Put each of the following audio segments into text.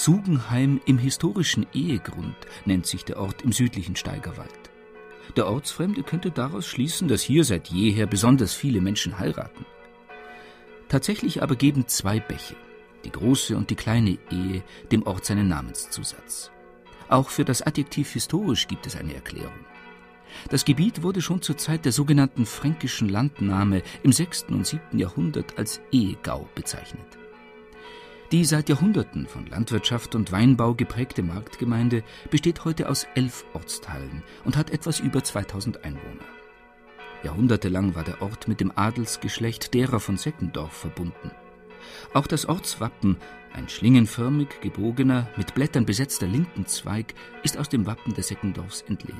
Sugenheim im historischen Ehegrund nennt sich der Ort im südlichen Steigerwald. Der Ortsfremde könnte daraus schließen, dass hier seit jeher besonders viele Menschen heiraten. Tatsächlich aber geben zwei Bäche, die große und die kleine Ehe, dem Ort seinen Namenszusatz. Auch für das Adjektiv historisch gibt es eine Erklärung. Das Gebiet wurde schon zur Zeit der sogenannten fränkischen Landnahme im 6. und 7. Jahrhundert als Ehegau bezeichnet. Die seit Jahrhunderten von Landwirtschaft und Weinbau geprägte Marktgemeinde besteht heute aus elf Ortsteilen und hat etwas über 2000 Einwohner. Jahrhundertelang war der Ort mit dem Adelsgeschlecht derer von Seckendorf verbunden. Auch das Ortswappen, ein schlingenförmig gebogener, mit Blättern besetzter Lindenzweig, ist aus dem Wappen des Seckendorfs entlehnt.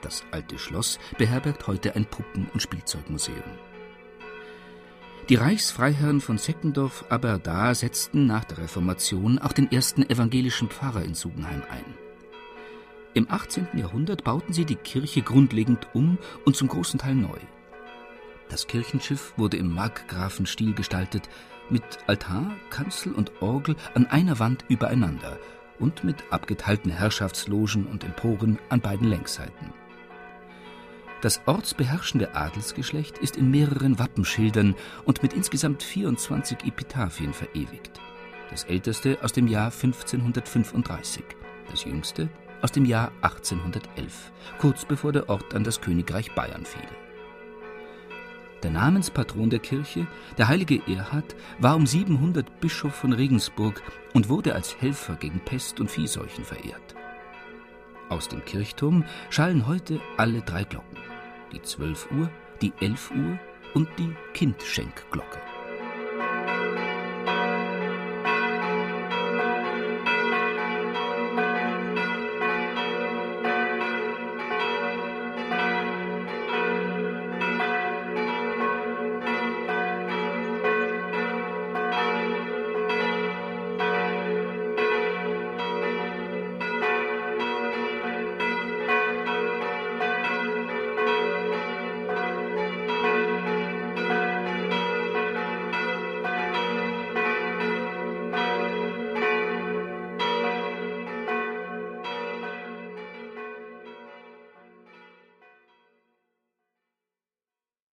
Das alte Schloss beherbergt heute ein Puppen- und Spielzeugmuseum. Die Reichsfreiherren von Seckendorf aber da setzten nach der Reformation auch den ersten evangelischen Pfarrer in Sugenheim ein. Im 18. Jahrhundert bauten sie die Kirche grundlegend um und zum großen Teil neu. Das Kirchenschiff wurde im Markgrafenstil gestaltet, mit Altar, Kanzel und Orgel an einer Wand übereinander und mit abgeteilten Herrschaftslogen und Emporen an beiden Längsseiten. Das ortsbeherrschende Adelsgeschlecht ist in mehreren Wappenschildern und mit insgesamt 24 Epitaphien verewigt. Das älteste aus dem Jahr 1535, das jüngste aus dem Jahr 1811, kurz bevor der Ort an das Königreich Bayern fiel. Der Namenspatron der Kirche, der heilige Erhard, war um 700 Bischof von Regensburg und wurde als Helfer gegen Pest und Viehseuchen verehrt. Aus dem Kirchturm schallen heute alle drei Glocken die 12 Uhr, die 11 Uhr und die Kindschenkglocke.